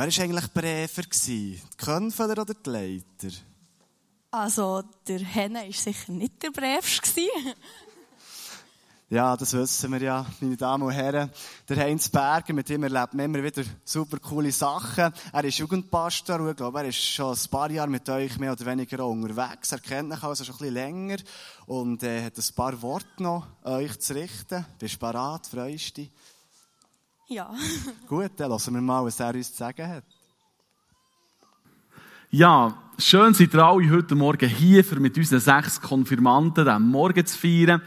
Wer war eigentlich Präfer? Die Könfeler oder die Leiter? Also, der Henne war sicher nicht der Brävste. Ja, das wissen wir ja, meine Damen und Herren. Der Heinz Berger, mit dem erlebt man immer wieder super coole Sachen. Er ist Jugendpastor und ich glaube, er ist schon ein paar Jahre mit euch mehr oder weniger unterwegs. Er kennt euch also schon ein bisschen länger und äh, hat ein paar Worte noch euch zu richten. Bist du bereit? Freust dich? Ja. Gut, dann lassen wir mal, was er uns zu sagen hat. Ja, schön seid ihr alle heute Morgen hier, für mit unseren sechs Konfirmanden den Morgen zu feiern.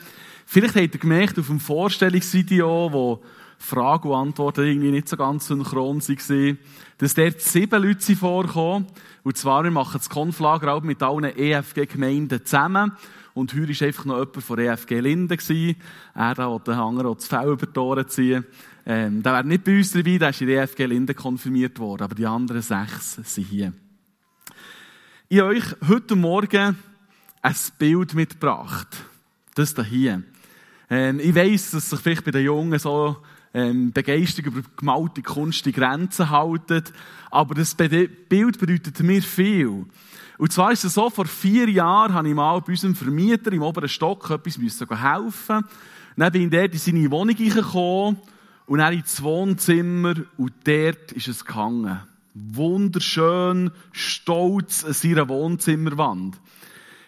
Vielleicht habt ihr gemerkt, auf dem Vorstellungsvideo, wo Fragen und Antworten irgendwie nicht so ganz synchron waren, dass dort sieben Leute vorkommen. Und zwar, wir machen das Konflager auch mit allen EFG-Gemeinden zusammen. Und heute war einfach noch jemand von EFG Linden. Er der Hanger das Fell über die Ohren ziehen. Ähm, der wäre nicht bei uns dabei, der ist in EFG Linden konfirmiert worden. Aber die anderen sechs sind hier. Ich habe euch heute Morgen ein Bild mitgebracht. Das hier. Ähm, ich weiss, dass sich vielleicht bei den Jungen so ähm, Begeisterung über gemalte Kunst die Grenzen halten. Aber das Bild bedeutet mir viel. Und zwar ist es so, vor vier Jahren habe ich mal bei unserem Vermieter im oberen Stock etwas müssen helfen. Dann bin ich dort in seine Wohnung gekommen und dann ins Wohnzimmer und dort ist es gehangen wunderschön, stolz an seiner Wohnzimmerwand.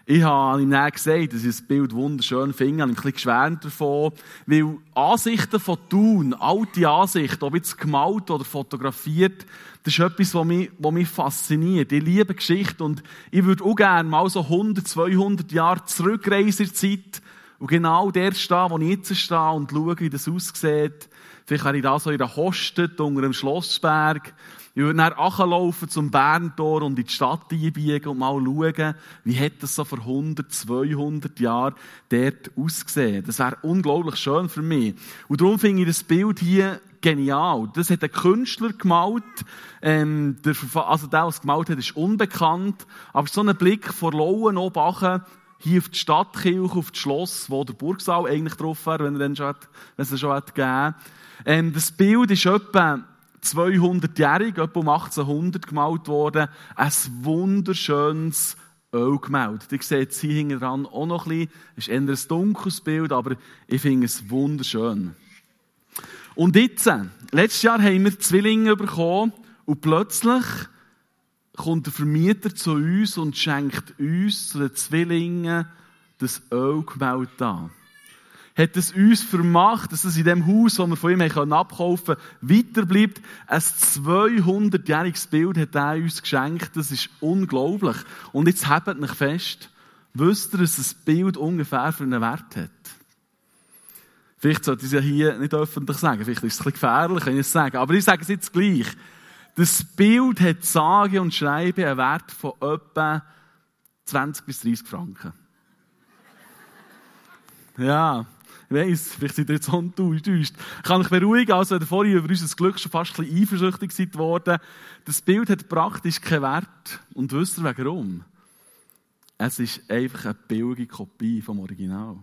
Ich habe ihm dann gesagt, dass ich das Bild wunderschön finde, habe ein bisschen geschwärmt davon, weil Ansichten von Thun, alte Ansichten, ob jetzt gemalt oder fotografiert, das ist etwas, was mich, was mich fasziniert. Ich liebe Geschichte und ich würde auch gerne mal so 100, 200 Jahre zurückreisen in Zeit und genau der stehen, wo ich jetzt stehe und schaue, wie das aussieht. Vielleicht wäre ich da so in der Hostet unter einem Schlossberg ich würde dann nachlaufen zum Berntor und in die Stadt einbiegen und mal schauen, wie hat das so vor 100, 200 Jahren dort ausgesehen. Das wäre unglaublich schön für mich. Und darum finde ich das Bild hier genial. Das hat ein Künstler gemalt. Ähm, der, also der, der es gemalt hat, ist unbekannt. Aber so ein Blick von Lauen oben hier auf die Stadtkirche, auf das Schloss, wo der Burgsaal eigentlich drauf wäre, wenn, er dann schon, wenn es schon hat gegeben ähm, Das Bild ist etwa 200-jährig, etwa um 1800 gemalt worden. Ein wunderschönes Ölgemälde. Ihr seht es hier hinten dran auch noch ein bisschen. Es ist eher ein dunkles Bild, aber ich finde es wunderschön. Und jetzt, letztes Jahr haben wir Zwillinge bekommen und plötzlich kommt der Vermieter zu uns und schenkt uns, zu den Zwillingen, das Ölgemälde an hat es uns vermacht, dass es in dem Haus, das wir von ihm haben abkaufen weiterbleibt. Ein 200-jähriges Bild hat er uns geschenkt. Das ist unglaublich. Und jetzt habt mich fest. Wisst ihr, dass ein Bild ungefähr für einen Wert hat? Vielleicht sollte ich es ja hier nicht öffentlich sagen. Vielleicht ist es ein bisschen gefährlich, wenn ich es sage. Aber ich sage es jetzt gleich. Das Bild hat sage und schreibe einen Wert von etwa 20 bis 30 Franken. Ja. Ich weiss, vielleicht seid ihr jetzt enttäuscht. Kann ich beruhigen, also wenn vorhin über unser Glück schon fast ein bisschen eifersüchtig seid worden. Das Bild hat praktisch keinen Wert. Und wisst ihr warum? Es ist einfach eine billige Kopie vom Original.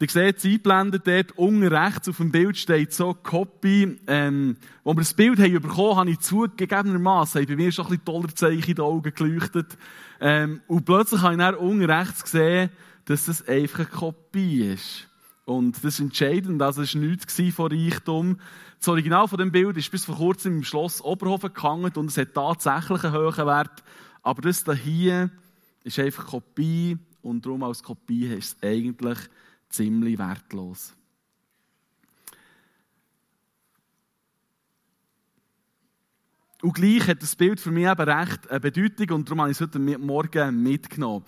Ihr seht es eingeblendet dort, unten rechts auf dem Bild steht so Copy. Ähm, wo wir das Bild haben bekommen, habe ich zugegebenermaßen, bei mir schon ein bisschen toller Zeichen in den Augen geleuchtet. Ähm, und plötzlich habe ich dann unten rechts gesehen, dass das einfach eine Kopie ist. Und das ist entscheidend, also es war nichts von Reichtum. Das Original von dem Bild ist bis vor kurzem im Schloss Oberhofen gehangen und es hat tatsächlich einen hohen Wert. Aber das hier ist einfach Kopie und darum als Kopie ist es eigentlich ziemlich wertlos. Und gleich hat das Bild für mich eben recht eine Bedeutung und darum habe ich es heute Morgen mitgenommen.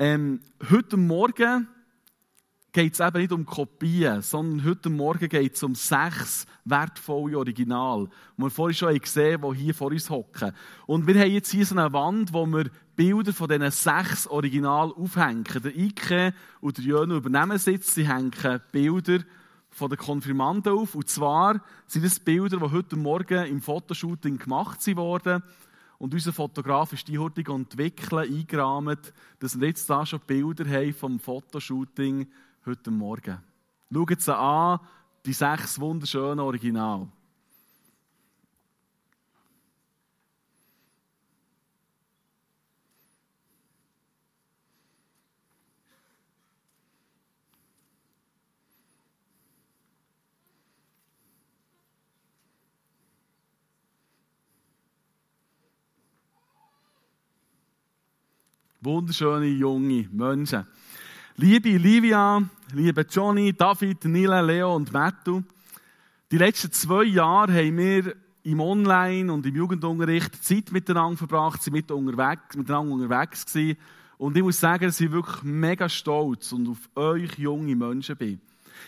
Ähm, heute Morgen geht es eben nicht um Kopien, sondern heute Morgen geht es um sechs wertvolle Original, die wir vorhin schon gesehen haben, die hier vor uns hocken. Und wir haben jetzt hier so eine Wand, wo wir Bilder von diesen sechs Original aufhängen. Der Ike und der Jönu übernehmen Sitz, sie hängen Bilder von den Konfirmanden auf. Und zwar sind das Bilder, die heute Morgen im Fotoshooting gemacht wurden. Und unser Fotograf ist die heute entwickeln, eingerahmt, dass wir jetzt da schon Bilder haben vom Fotoshooting heute Morgen. Schaut sie an, die sechs wunderschönen Original. Wunderschöne junge Menschen. Liebe Livia, liebe Johnny, David, Nile, Leo und Mattu, die letzten zwei Jahre haben wir im Online- und im Jugendunterricht Zeit miteinander verbracht, sind mit unterwegs, miteinander unterwegs gewesen. Und ich muss sagen, dass ich wirklich mega stolz und auf euch junge Menschen bin.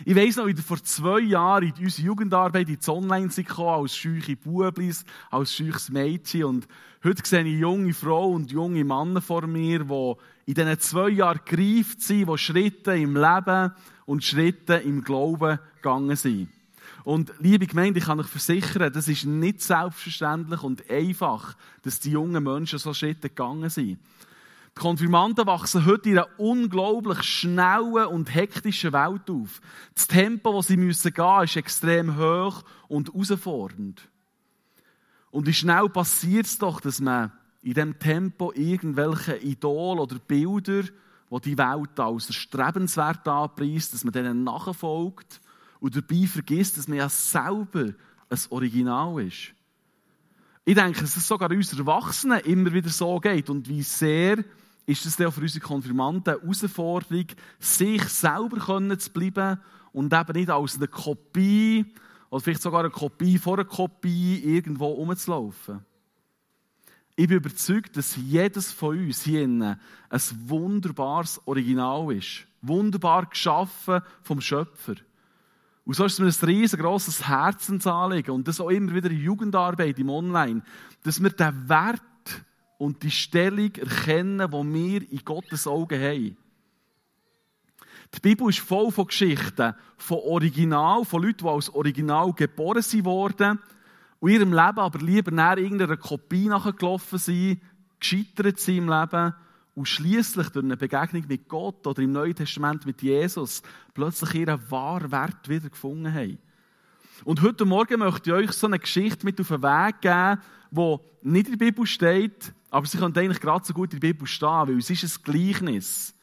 Ich weiss noch, wie vor zwei Jahren in unsere Jugendarbeit ins Online gekommen als scheuche Bublis, als scheuches Mädchen. Und heute sehe ich junge Frauen und junge Männer vor mir, die in diesen zwei Jahren gereift sind, die Schritte im Leben und Schritte im Glauben gegangen sind. Und liebe Gemeinde, ich kann euch versichern, das ist nicht selbstverständlich und einfach, dass die jungen Menschen so Schritte gegangen sind. Konfirmanden wachsen heute in einer unglaublich schnellen und hektischen Welt auf. Das Tempo, das sie müssen gehen, ist extrem hoch und herausfordernd. Und wie schnell passiert es doch, dass man in diesem Tempo irgendwelche Idole oder Bilder, die die Welt als erstrebenswert anpreist, dass man denen nachfolgt und dabei vergisst, dass man ja selber ein Original ist. Ich denke, dass es sogar uns Erwachsenen immer wieder so geht und wie sehr ist es für unsere Konfirmanden eine Herausforderung, sich selber zu bleiben und eben nicht als eine Kopie oder vielleicht sogar eine Kopie vor einer Kopie irgendwo rumzulaufen. Ich bin überzeugt, dass jedes von uns hier ein wunderbares Original ist. Wunderbar geschaffen vom Schöpfer. Und so ist es mir ein riesengroßes Herzensanliegen und das auch immer wieder in Jugendarbeit im Online, dass wir den Wert und die Stellung erkennen, die wir in Gottes Augen haben. Die Bibel ist voll von Geschichten, von Original, von Leuten, die als Original geboren wurden und ihrem Leben aber lieber nach irgendeiner Kopie nachgelaufen sind, gescheitert sind im Leben und schließlich durch eine Begegnung mit Gott oder im Neuen Testament mit Jesus plötzlich ihren wahren Wert wieder gefunden haben. Und heute Morgen möchte ich euch so eine Geschichte mit auf den Weg geben, die nicht in der Bibel steht, aber sie könnte eigentlich gerade so gut in der Bibel stehen, weil es ist ein Gleichnis.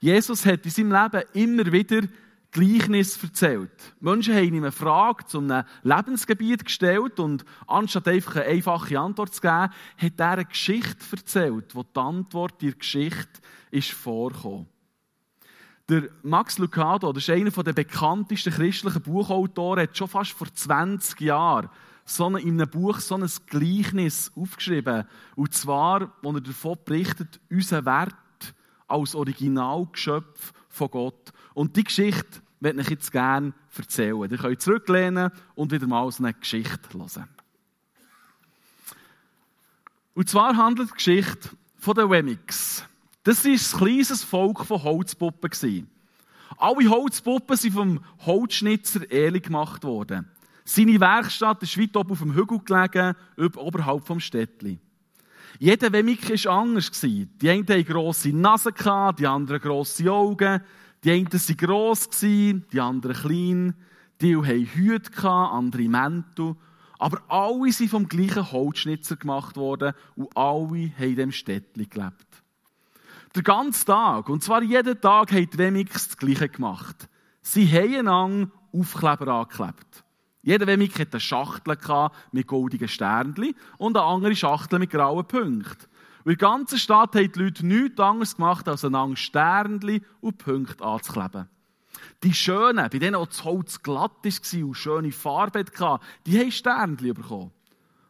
Jesus hat in seinem Leben immer wieder Gleichnis erzählt. Menschen haben ihm eine Frage zu einem Lebensgebiet gestellt und anstatt einfach eine einfache Antwort zu geben, hat er eine Geschichte erzählt, wo die Antwort der Geschichte ist vorgekommen. Der Max Lucado, das ist einer der bekanntesten christlichen Buchautoren, hat schon fast vor 20 Jahren so eine, in einem Buch so ein Gleichnis aufgeschrieben. Und zwar, wo er davon berichtet, unser Wert als Originalgeschöpf von Gott. Und die Geschichte möchte ich jetzt gerne erzählen. Ihr könnt zurücklehnen und wieder mal so eine Geschichte hören. Und zwar handelt die Geschichte von den Wemmix. Das war ein kleines Volk von Holzpuppen. Alle Holzpuppen sind vom Holzschnitzer Eli gemacht worden. Seine Werkstatt ist weit oben auf dem Hügel gelegen, oberhalb vom Städtli. Jeder Wemmik war anders. Die einen hatten grosse Nase, die anderen grosse Augen. Die einen waren gross, die anderen klein. Die hatten Hüte, andere Mäntel. Aber alle sind vom gleichen Holzschnitzer gemacht worden und alle haben in diesem Städtli gelebt. Den ganzen Tag, und zwar jeden Tag, haben die Wemix das Gleiche gemacht. Sie haben einander Aufkleber angeklebt. Jeder Wemik hatte eine Schachtel mit goldigen Sternchen und eine andere Schachtel mit grauen Punkten. Und in der ganzen Stadt haben die Leute nichts anderes gemacht, als einander Sternchen und Punkte anzukleben. Die Schönen, bei denen auch das Holz glatt war und schöne Farbe hatte, die haben Sternchen bekommen.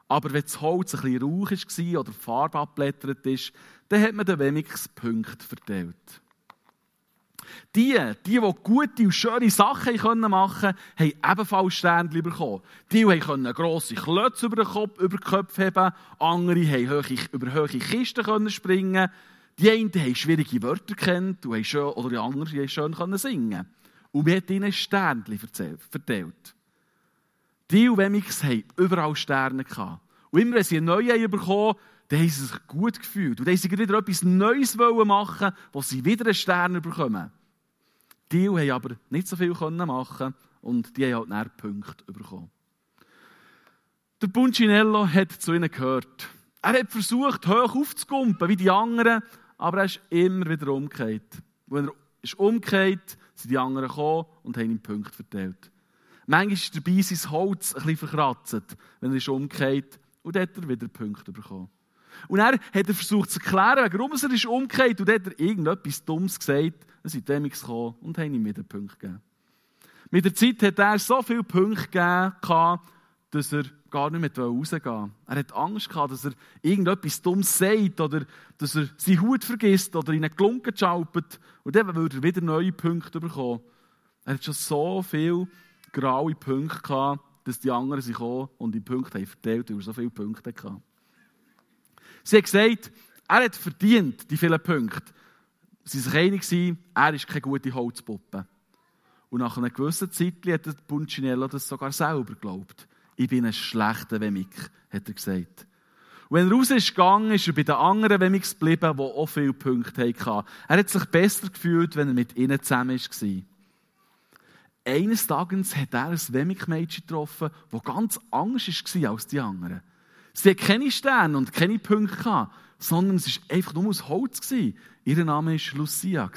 Aber wenn das Holz ein bisschen rauch war oder die Farbe abblättert ist, dann hat man den wenigsten Punkte verteilt. Die, die, die gute und schöne Sachen machen konnten, haben ebenfalls Sternchen bekommen. Die, die können grosse Klötze über den Kopf, über den Kopf haben, andere haben hohe, über hohe Kisten können springen. Die einen haben schwierige Wörter kennt oder die anderen haben schön können singen. Und wir haben ihnen Sternchen verteilt. Die Wemmix haben überall Sterne gehabt. Und immer wenn sie einen neuen bekommen dann haben sie sich gut gefühlt. Und dann haben sie wieder etwas Neues machen wo sie wieder einen Stern bekommen. Die haben aber nicht so viel machen und die haben halt Punkte bekommen. Der Punchinello hat zu ihnen gehört. Er hat versucht, hoch aufzukumpen wie die anderen, aber er ist immer wieder umgekehrt. Wenn er ist umgekehrt, sind die anderen gekommen und haben ihm Punkte verteilt. Manchmal ist dabei sein Holz ein bisschen verkratzt, wenn er ist umgekehrt und hat er wieder Punkte bekommen. Und er hat er versucht zu erklären, warum er ist umgekehrt und hat er irgendetwas Dummes gesagt. Dann sind die gekommen und haben ihm wieder Punkte gegeben. Mit der Zeit hat er so viele Punkte gegeben, dass er gar nicht mehr rausgehen wollte. Er hat Angst gehabt, dass er irgendetwas Dummes sagt oder dass er seine Hut vergisst oder in eine Klunke schaupert und dann würde er wieder neue Punkte bekommen. Er hat schon so viele graue Punkte gehabt, dass die anderen sich kommen und die Punkte haben verteilt, weil er so viele Punkte hatte. Sie hat gesagt, er hat verdient, die vielen Punkte. Sie waren sich einig, er ist keine gute Holzpuppe. Und nach einer gewissen Zeit hat Punchinello das sogar selber geglaubt. Ich bin ein schlechter Wemik, hat er gesagt. Und wenn er raus ist gegangen, ist er bei den anderen Wemiks geblieben, die auch viele Punkte hatten. Er hat sich besser gefühlt, wenn er mit ihnen zusammen war. Eines Tages hat er ein Wemik-Mädchen getroffen, das ganz anders war als die anderen. Sie hatte keine Sterne und keine Punkte, gehabt, sondern es war einfach nur aus Holz. Ihr Name war Lucia.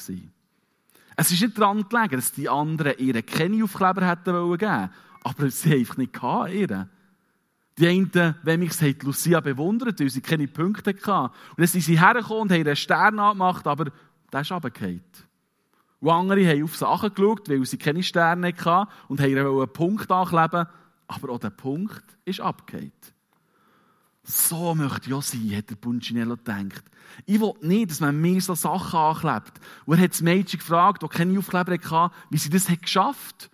Es ist nicht daran gelegen, dass die anderen ihre keine Aufkleber hätten wollen aber sie einfach nicht ihre. Die einen, wenn mich sagt, Lucia bewundert, weil sie keine Punkte hatten. Und dann sind sie hergekommen und haben einen Stern angemacht, aber der ist runtergefallen. Und andere haben auf Sachen geschaut, weil sie keine Sterne hatten und haben einen Punkt ankleben, aber auch der Punkt ist abgefallen. So möchte ich auch sein, hat der Punchinello gedacht. Ich will nicht, dass man mir so Sachen anklebt. Und er hat das Mädchen gefragt, das keine Aufkleber hatte, wie sie das hat geschafft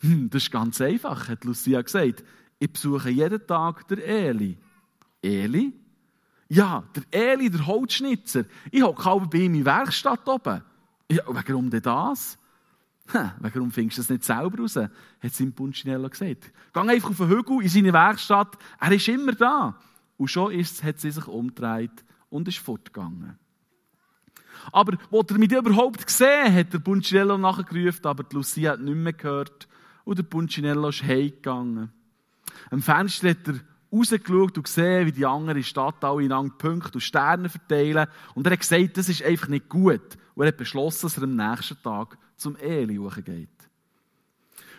hm, Das ist ganz einfach, hat Lucia gesagt. Ich besuche jeden Tag der Eli. Eli? Ja, der Eli, der Holzschnitzer. Ich hocke halb bei ihm in Werkstatt oben. Ja, warum denn das? Hm, warum findest du das nicht selber raus? Hat sein Punchinello gesagt. Geh einfach auf den Hügel in seine Werkstatt. Er ist immer da. Und schon ist, hat sie sich umgedreht und ist fortgegangen. Aber, wo er mich überhaupt gesehen hat, der Punchinello nachgerufen, aber die Lucia hat nicht mehr gehört und der Punchinello ist heimgegangen. Am Fenster hat er rausgeschaut und gesehen, wie die anderen Stadt alle in Punkte und Sterne verteilen. Und er hat gesagt, das ist einfach nicht gut. Und er hat beschlossen, dass er am nächsten Tag zum Eli geht.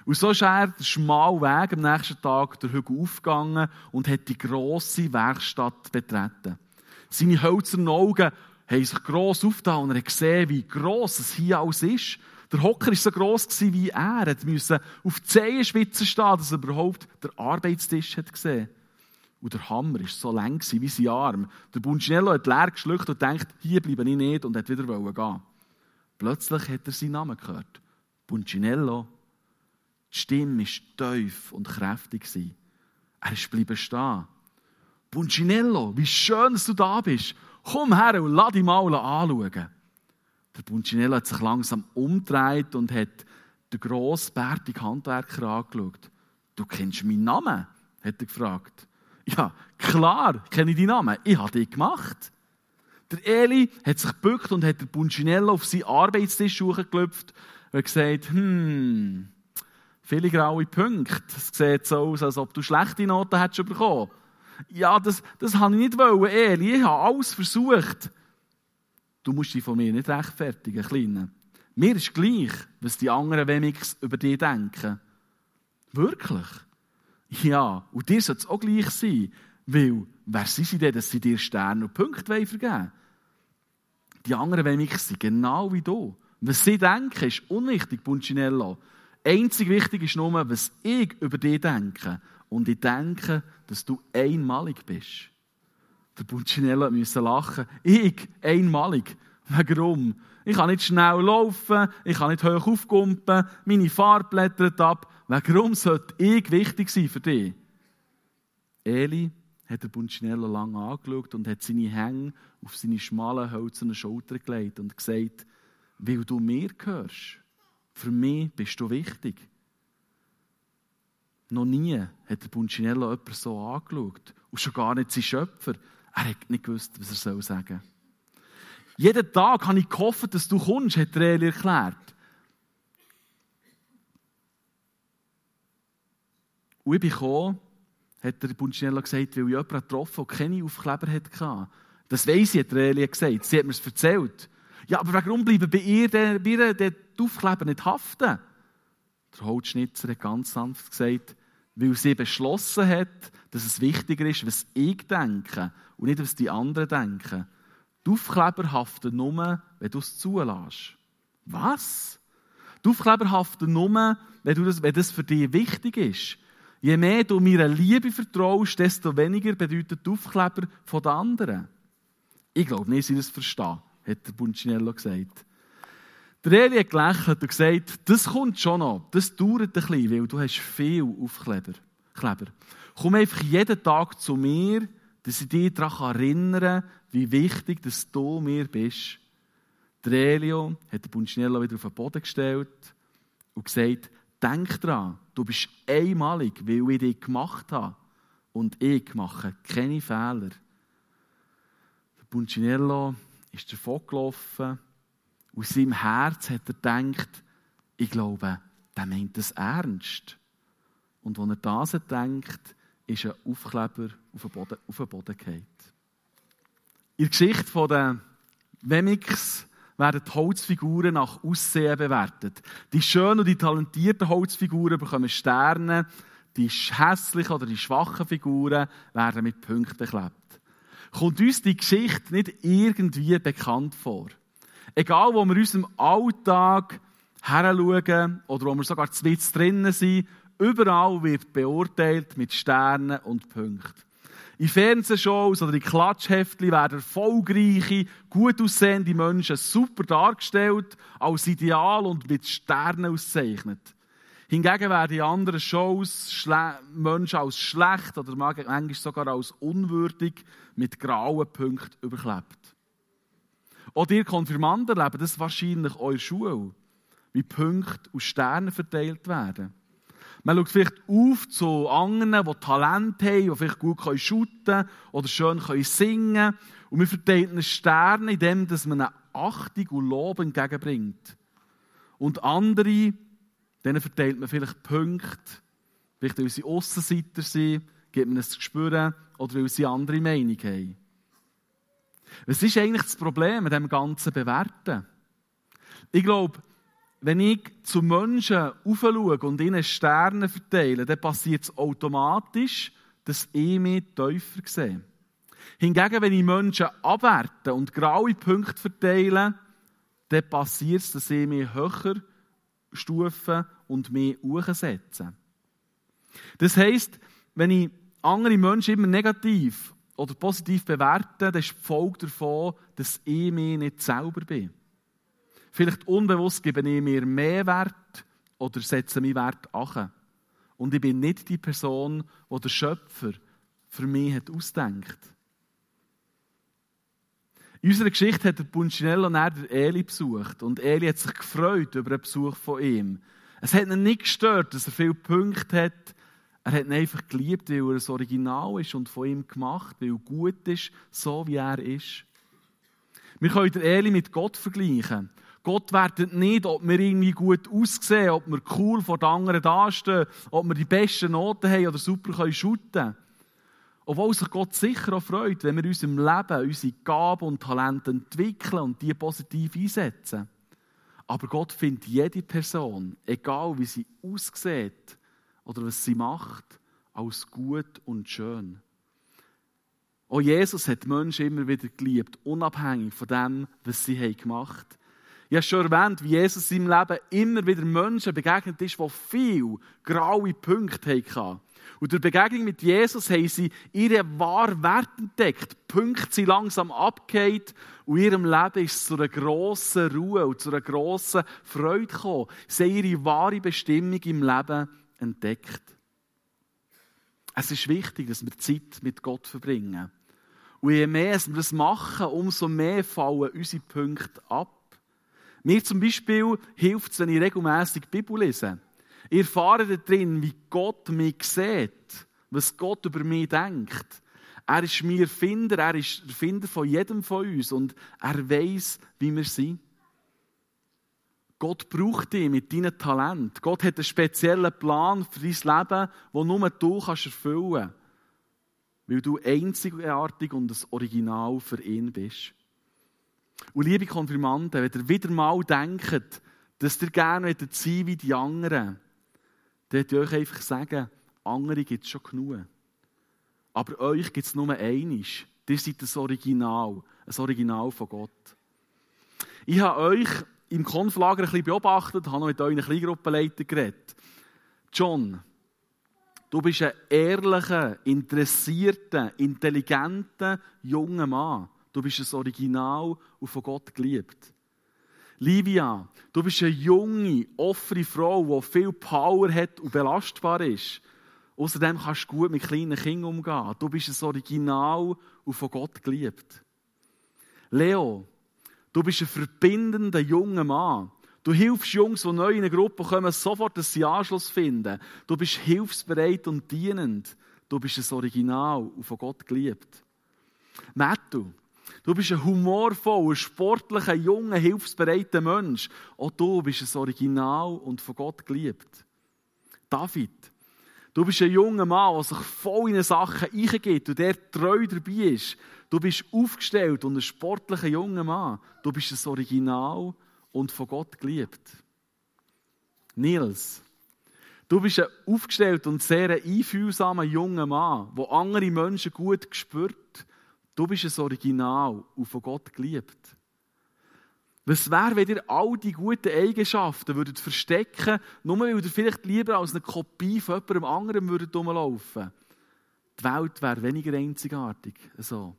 Und so ist er den schmalen Weg am nächsten Tag der Hügel aufgegangen und hat die grosse Werkstatt betreten. Seine hölzernen Augen haben sich gross aufgetan und er hat gesehen, wie gross es hier alles ist. Der Hocker war so gross wie er. Er musste auf die Zehenspitzen stehen, dass er überhaupt den Arbeitstisch hat gesehen Und der Hammer war so lang wie sein Arm. Der Bunchinello hat leer geschluckt und denkt, hier bleibe ich nicht und hat wieder gehen. Plötzlich hat er seinen Namen gehört. Bunchinello. Die Stimme war tief und kräftig. Er ist bleiben stehen. Punchinello, wie schön, dass du da bist. Komm her und lass dich mal anschauen. Der Punchinello hat sich langsam umgedreht und hat den grossbärtigen Handwerker angeschaut. Du kennst meinen Namen? hat er gefragt. Ja, klar, kenne ich deinen Namen. Ich habe dich gemacht. Der Eli hat sich gebückt und hat den Punchinello auf seinen Arbeitstisch geklopft und gesagt, hm, viele graue Punkte. Es sieht so aus, als ob du schlechte Noten hättest bekommen. Ja, das, das habe ich nicht wollen, Eli. Ich habe alles versucht. Du musst dich von mir nicht rechtfertigen, Kleine. Mir ist gleich, was die anderen wenigstens über dich denken. Wirklich? Ja, und dir soll es auch gleich sein, weil wer sind sie denn, dass sie dir Sterne und Punkte vergeben wollen? Die anderen wenigstens sind genau wie du. Was sie denken, ist unwichtig, Punchinello. Einzig wichtig ist nur, was ich über dich denke. Und ich denke, dass du einmalig bist. Der Punchinello musste lachen. Ich, einmalig. Warum? Ich kann nicht schnell laufen, ich kann nicht hoch aufkumpen, meine Farbe blättert ab. Warum sollte ich wichtig sein für dich? Eli hat der Punchinello lange angeschaut und hat seine Hänge auf seine schmalen, hölzernen Schultern gelegt und gesagt, weil du mir gehörst. Für mich bist du wichtig. Noch nie hat der Punchinello jemanden so angeschaut. Und schon gar nicht sein Schöpfer. Er hat nicht gewusst, was er soll sagen Jeden Tag habe ich gehofft, dass du kommst, hat Eli erklärt. Und ich bin gekommen, hat der Punchinello gesagt, weil ich jemanden getroffen habe, der keine Aufkleber hatte. Das weiss ich, hat Eli gesagt. Sie hat mir es erzählt. Ja, aber warum bleiben bei ihr, der, bei ihr der Aufkleber nicht haften? Der Holzschnitzer hat ganz sanft gesagt, weil sie beschlossen hat, dass es wichtiger ist, was ich denke und nicht, was die anderen denken. Die Aufkleber haften nur, wenn du es zulässt. Was? Die Aufkleber haften nur, wenn, du das, wenn das für dich wichtig ist. Je mehr du mir eine Liebe vertraust, desto weniger bedeutet die Aufkleber von den anderen. Ich glaube nicht, sie das verstehen, hat der Buncinello gesagt. Der Eli hat gelächelt und gesagt, das kommt schon noch, das dauert ein bisschen, weil du hast viel Aufkleber. Kleber. Komm einfach jeden Tag zu mir, dass ich dich daran erinnere, wie wichtig dass du mir bist. Der Elio hat den Buncinello wieder auf den Boden gestellt und gesagt, denk dran, du bist einmalig, weil ich dich gemacht habe. Und ich mache keine Fehler. Der Buncinello ist davon gelaufen aus seinem Herz hat er gedacht, ich glaube, der meint es ernst. Und als er das denkt, ist ein Aufkleber auf den Boden, auf den Boden gefallen. In der Geschichte der Wemix werden Holzfiguren nach Aussehen bewertet. Die schönen und die talentierten Holzfiguren bekommen Sterne, die hässlichen oder die schwachen Figuren werden mit Punkten beklebt. Kommt uns die Geschichte nicht irgendwie bekannt vor? Egal, wo wir in unserem Alltag heranschauen oder wo wir sogar zwitz drinnen sind, überall wird beurteilt mit Sternen und Punkten. In Fernsehshows oder in Klatschheftchen werden erfolgreiche, gut aussehende Menschen super dargestellt, als Ideal und mit Sternen ausgezeichnet. Hingegen werden in anderen Shows Menschen als schlecht oder manchmal sogar als unwürdig mit grauen Punkten überklebt. Auch ihr Konfirmanden erleben das wahrscheinlich eure Schule, wie Punkte und Sterne verteilt werden. Man schaut vielleicht auf zu anderen, die Talent haben, die vielleicht gut shooten oder schön singen können. Und man verteilt einen Stern, indem man eine Achtung und Lob entgegenbringt. Und andere, denen verteilt man vielleicht Punkte, vielleicht weil sie Aussenseiter sind, gibt man ein Gespür oder weil sie andere Meinung haben. Was ist eigentlich das Problem mit dem ganzen Bewerten? Ich glaube, wenn ich zu Menschen aufschaue und ihnen Sterne verteile, dann passiert es automatisch, dass ich mich tiefer sehe. Hingegen, wenn ich Menschen abwerte und graue Punkte verteile, dann passiert es, dass ich mich höher stufe und mich hochsetze. Das heisst, wenn ich andere Menschen immer negativ oder positiv bewerten, dann ist die Folge davon, dass ich mir nicht selber bin. Vielleicht unbewusst gebe ich mir mehr Wert oder setze meinen Wert an. Und ich bin nicht die Person, die der Schöpfer für mich hat ausdenkt. In unserer Geschichte hat der Punchinello näher Eli besucht und Eli hat sich gefreut über den Besuch von ihm. Es hat ihn nicht gestört, dass er viele Punkte hat, er hat ihn einfach geliebt, weil er das Original ist und von ihm gemacht, weil er gut ist, so wie er ist. Wir können den Eli mit Gott vergleichen. Gott wertet nicht, ob wir irgendwie gut aussehen, ob wir cool vor den anderen dastehen, ob wir die besten Noten haben oder super können können. Obwohl sich Gott sicher auch freut, wenn wir in unserem Leben unsere Gaben und Talente entwickeln und die positiv einsetzen. Aber Gott findet jede Person, egal wie sie aussieht, oder was sie macht, als gut und schön. Auch Jesus hat Menschen immer wieder geliebt, unabhängig von dem, was sie gemacht haben. Ich habe schon erwähnt, wie Jesus in seinem Leben immer wieder Menschen begegnet ist, die viel graue Punkte hatten. Und durch Begegnung mit Jesus haben sie ihre wahren Werte entdeckt. Die Punkte sind langsam abgehakt und ihrem Leben ist es zu einer grossen Ruhe und zu einer grossen Freude gekommen. Sie haben ihre wahre Bestimmung im Leben entdeckt. Es ist wichtig, dass wir Zeit mit Gott verbringen. Und je mehr wir das machen, umso mehr fallen unsere Punkte ab. Mir zum Beispiel hilft es, wenn ich regelmässig die Bibel lese. Ich erfahre darin, wie Gott mich sieht, was Gott über mich denkt. Er ist mir Erfinder, er ist der Erfinder von jedem von uns und er weiß, wie wir sind. Gott braucht dich mit deinem Talent. Gott hat einen speziellen Plan für dein Leben, den nur du kannst erfüllen kannst. Weil du einzigartig und das Original für ihn bist. Und liebe Konfirmanden, wenn ihr wieder mal denkt, dass ihr gerne sein wie die anderen, dann würde ich euch einfach sagen, andere gibt es schon genug. Aber euch gibt es nur einisch. Ihr seid das Original, ein Original von Gott. Ich habe euch im Konflager ein bisschen beobachtet, habe noch mit euren Kleingruppenleitern geredet. John, du bist ein ehrlicher, interessierter, intelligenter, junger Mann. Du bist ein Original und von Gott geliebt. Livia, du bist eine junge, offene Frau, die viel Power hat und belastbar ist. Außerdem kannst du gut mit kleinen Kindern umgehen. Du bist ein Original und von Gott geliebt. Leo, du bist ein verbindender junger Mann. Du hilfst Jungs, die neu in eine Gruppe kommen, sofort einen Anschluss finden. Du bist hilfsbereit und dienend. Du bist ein Original und von Gott geliebt. Matthew, du bist ein humorvoller, sportlicher, junger, hilfsbereiter Mensch. Auch du bist ein Original und von Gott geliebt. David, Du bist ein junger Mann, der sich voll in Sachen eingeht und der treu dabei ist. Du bist aufgestellt und ein sportlicher junger Mann. Du bist ein Original und von Gott geliebt. Nils, du bist ein aufgestellt und sehr einfühlsamer junger Mann, der andere Menschen gut spürt. Du bist ein Original und von Gott geliebt. Was wäre, wenn ihr all die guten Eigenschaften würdet verstecken nur weil ihr vielleicht lieber als eine Kopie von jemandem anderem würdet rumlaufen Die Welt wäre weniger einzigartig. So.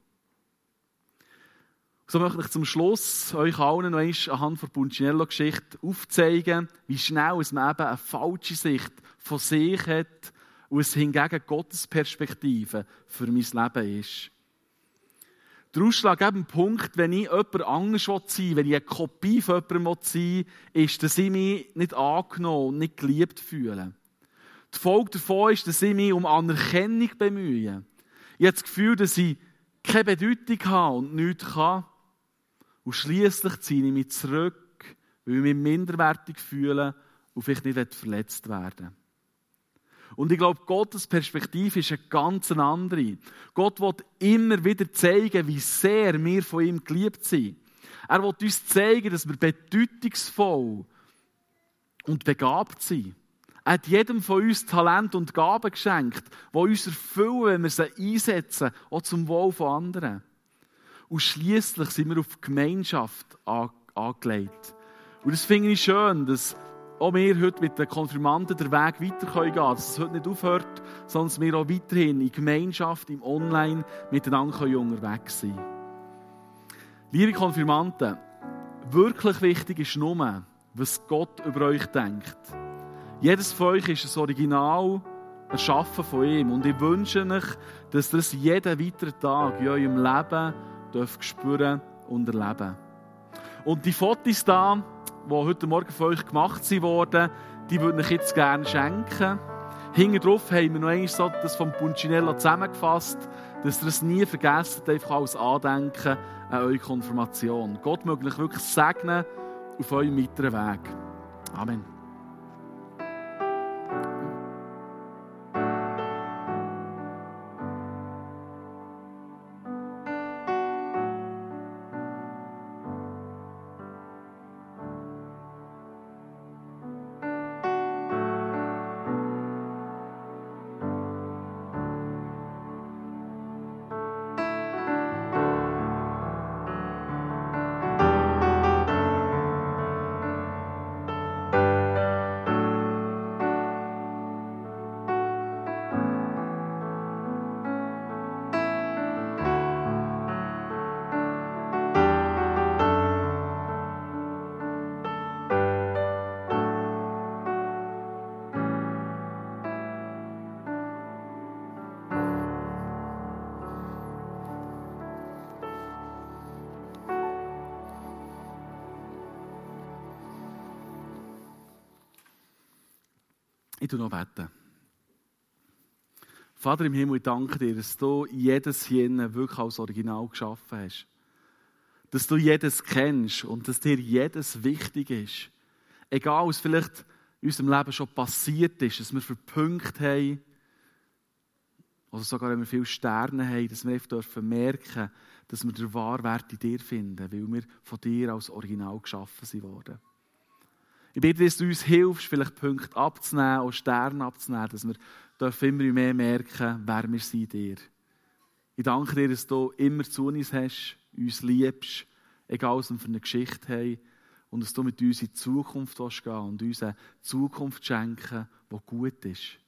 So möchte ich zum Schluss euch allen noch einmal anhand der Punchinello-Geschichte aufzeigen, wie schnell es man eben eine falsche Sicht von sich hat und es hingegen Gottes Perspektive für mein Leben ist. Der ausschlaggebende Punkt, wenn ich jemand anders sein will, wenn ich eine Kopie von jemandem sein will, ist, dass ich mich nicht angenommen und nicht geliebt fühle. Die Folge davon ist, dass ich mich um Anerkennung bemühe. Ich habe das Gefühl, dass ich keine Bedeutung habe und nichts kann. Und schließlich ziehe ich mich zurück, weil ich mich minderwertig fühle und vielleicht nicht verletzt werden will. Und ich glaube, Gottes Perspektive ist eine ganz andere. Gott will immer wieder zeigen, wie sehr wir von ihm geliebt sind. Er will uns zeigen, dass wir bedeutungsvoll und begabt sind. Er hat jedem von uns Talent und Gaben geschenkt, die uns erfüllen, wenn wir sie einsetzen, auch zum Wohl von anderen. Und schließlich sind wir auf Gemeinschaft angelegt. Und das finde ich schön, dass auch wir heute mit den Konfirmanden den Weg weiter gehen können, dass es heute nicht aufhört, sondern wir auch weiterhin in Gemeinschaft, im Online miteinander unterwegs sein können. Liebe Konfirmanden, wirklich wichtig ist nur, was Gott über euch denkt. Jedes von euch ist ein Original, erschaffen von ihm. Und ich wünsche euch, dass ihr das jeden weiteren Tag in eurem Leben dürft spüren und erleben. Und die Fotos da, die heute Morgen für euch gemacht wurden, die würde ich jetzt gerne schenken. Hinten drauf haben wir noch einmal so das vom Punchinello zusammengefasst, dass ihr es nie vergesst, einfach als Andenken an eure Konfirmation. Gott möge euch wirklich segnen auf eurem weiteren Weg. Amen. Ich tue noch beten. Vater im Himmel, ich danke dir, dass du jedes hier wirklich als Original geschaffen hast. Dass du jedes kennst und dass dir jedes wichtig ist. Egal, was vielleicht in unserem Leben schon passiert ist, dass wir verpünkt haben, oder sogar wenn wir viele Sterne haben, dass wir einfach merken dass wir den Wahrwert in dir finden, weil wir von dir als Original geschaffen sind worden. Ich bitte, dass du uns hilfst, vielleicht Punkte abzunehmen, auch Sterne abzunehmen, dass wir immer mehr merken, wer wir sind dir. Ich danke dir, dass du immer zu uns hast, uns liebst, egal was wir für eine Geschichte haben, und dass du mit uns in die Zukunft gehen willst und uns eine Zukunft schenken, die gut ist.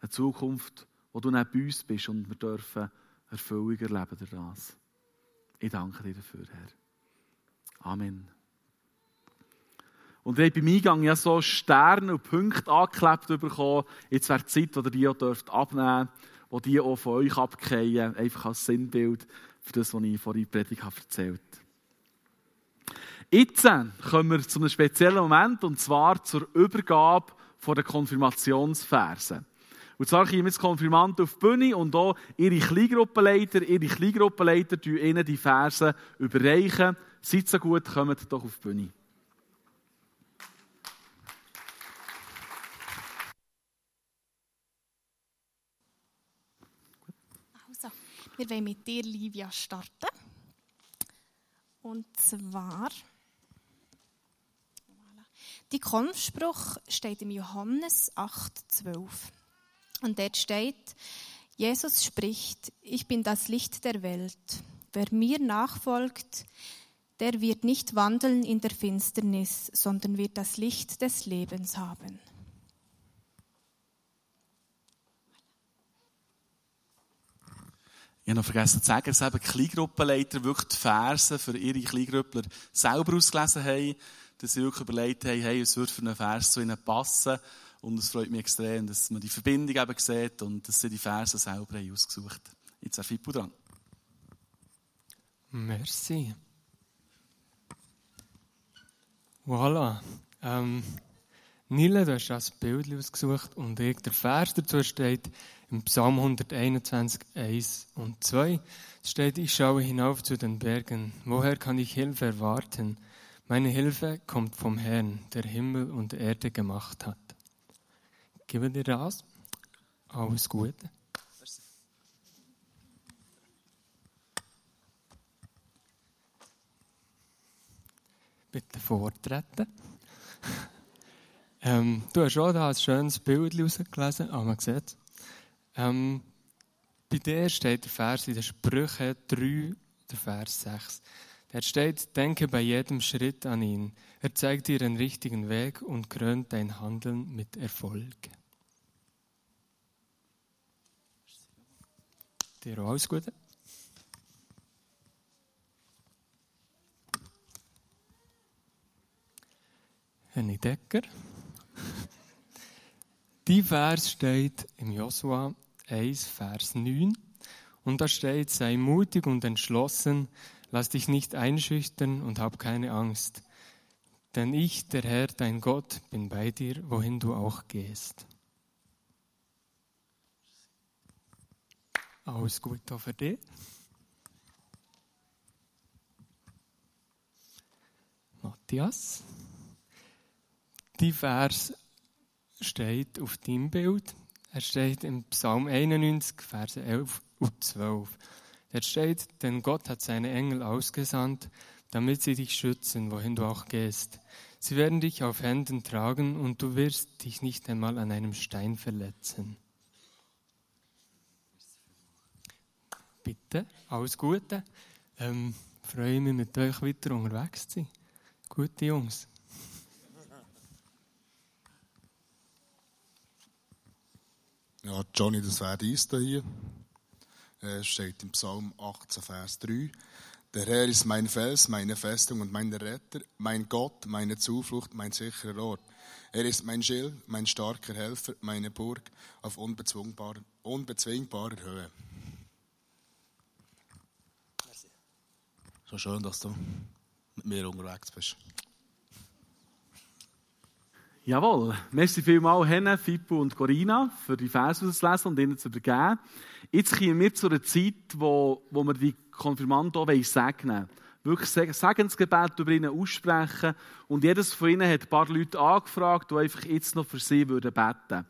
Eine Zukunft, wo du nicht bei uns bist und wir dürfen Erfüllung erleben durch. Ich danke dir dafür, Herr. Amen. Und ihr habt beim Eingang ja so Sterne und Punkte angeklebt bekommen. Jetzt wäre die Zeit, wo ihr die auch dürft abnehmen dürft, wo die auch von euch abgehen, einfach als Sinnbild für das, was ich vorhin in der Predigt habe erzählt Jetzt kommen wir zu einem speziellen Moment, und zwar zur Übergabe der Konfirmationsverse. Und zwar kommen jetzt Konfirmanten auf die Bühne und auch ihre Kleingruppenleiter, ihre Kleingruppenleiter die ihnen die Verse überreichen. Seid so gut, kommt doch auf die Bühne. Also, wir wollen mit dir, Livia, starten. Und zwar, die Konfspruch steht im Johannes 8,12. Und dort steht, Jesus spricht, ich bin das Licht der Welt. Wer mir nachfolgt, der wird nicht wandeln in der Finsternis, sondern wird das Licht des Lebens haben. Ich habe noch vergessen zu sagen, dass eben Kleingruppenleiter wirklich die Verse für ihre Kleingruppler selber ausgelesen haben, dass sie wirklich überlegt haben, hey, es würde für einen Vers zu ihnen passen. Und es freut mich extrem, dass man die Verbindung eben sieht und dass sie die Verse selber haben ausgesucht haben. Jetzt ist Fippo dran. Merci. Voilà. Ähm, Nile, du hast das Bild ausgesucht und der Vers dazu steht im Psalm 121, 1 und 2. Es steht, ich schaue hinauf zu den Bergen. Woher kann ich Hilfe erwarten? Meine Hilfe kommt vom Herrn, der Himmel und Erde gemacht hat. Gebe dir das. Alles Gute. Bitte vortreten. Ähm, du hast auch da ein schönes Bild rausgelesen, aber man sieht ähm, Bei dir steht der Vers in der Sprüche 3, der Vers 6. Da steht, denke bei jedem Schritt an ihn. Er zeigt dir den richtigen Weg und krönt dein Handeln mit Erfolg. Dir auch alles Gute. Henny Decker. Die Vers steht im Josua 1, Vers 9. Und da steht, sei mutig und entschlossen, lass dich nicht einschüchtern und hab keine Angst. Denn ich, der Herr, dein Gott, bin bei dir, wohin du auch gehst. Alles Gute für dich. Matthias. Die Vers steht auf deinem Bild. Er steht im Psalm 91, Verse 11 und 12. Er steht, denn Gott hat seine Engel ausgesandt, damit sie dich schützen, wohin du auch gehst. Sie werden dich auf Händen tragen und du wirst dich nicht einmal an einem Stein verletzen. Bitte, alles Gute. Ähm, freue mich, mit euch weiter unterwegs zu sein. Gute Jungs. Ja, Johnny, das wäre dies hier. Es steht im Psalm 18, Vers 3. Der Herr ist mein Fels, meine Festung und mein Retter, mein Gott, meine Zuflucht, mein sicherer Ort. Er ist mein Schild, mein starker Helfer, meine Burg auf unbezwingbarer, unbezwingbarer Höhe. So schön, dass du mit mir unterwegs bist. Jawohl. Merci vielmals, Henne, Fippo und Corina, für die Verse zu lesen und ihnen zu übergeben. Jetzt kommen wir zu einer Zeit, wo, wo wir die Konfirmanden auch segnen Wirklich Segensgebet über ihnen aussprechen. Und jedes von ihnen hat ein paar Leute angefragt, die einfach jetzt noch für sie beten würden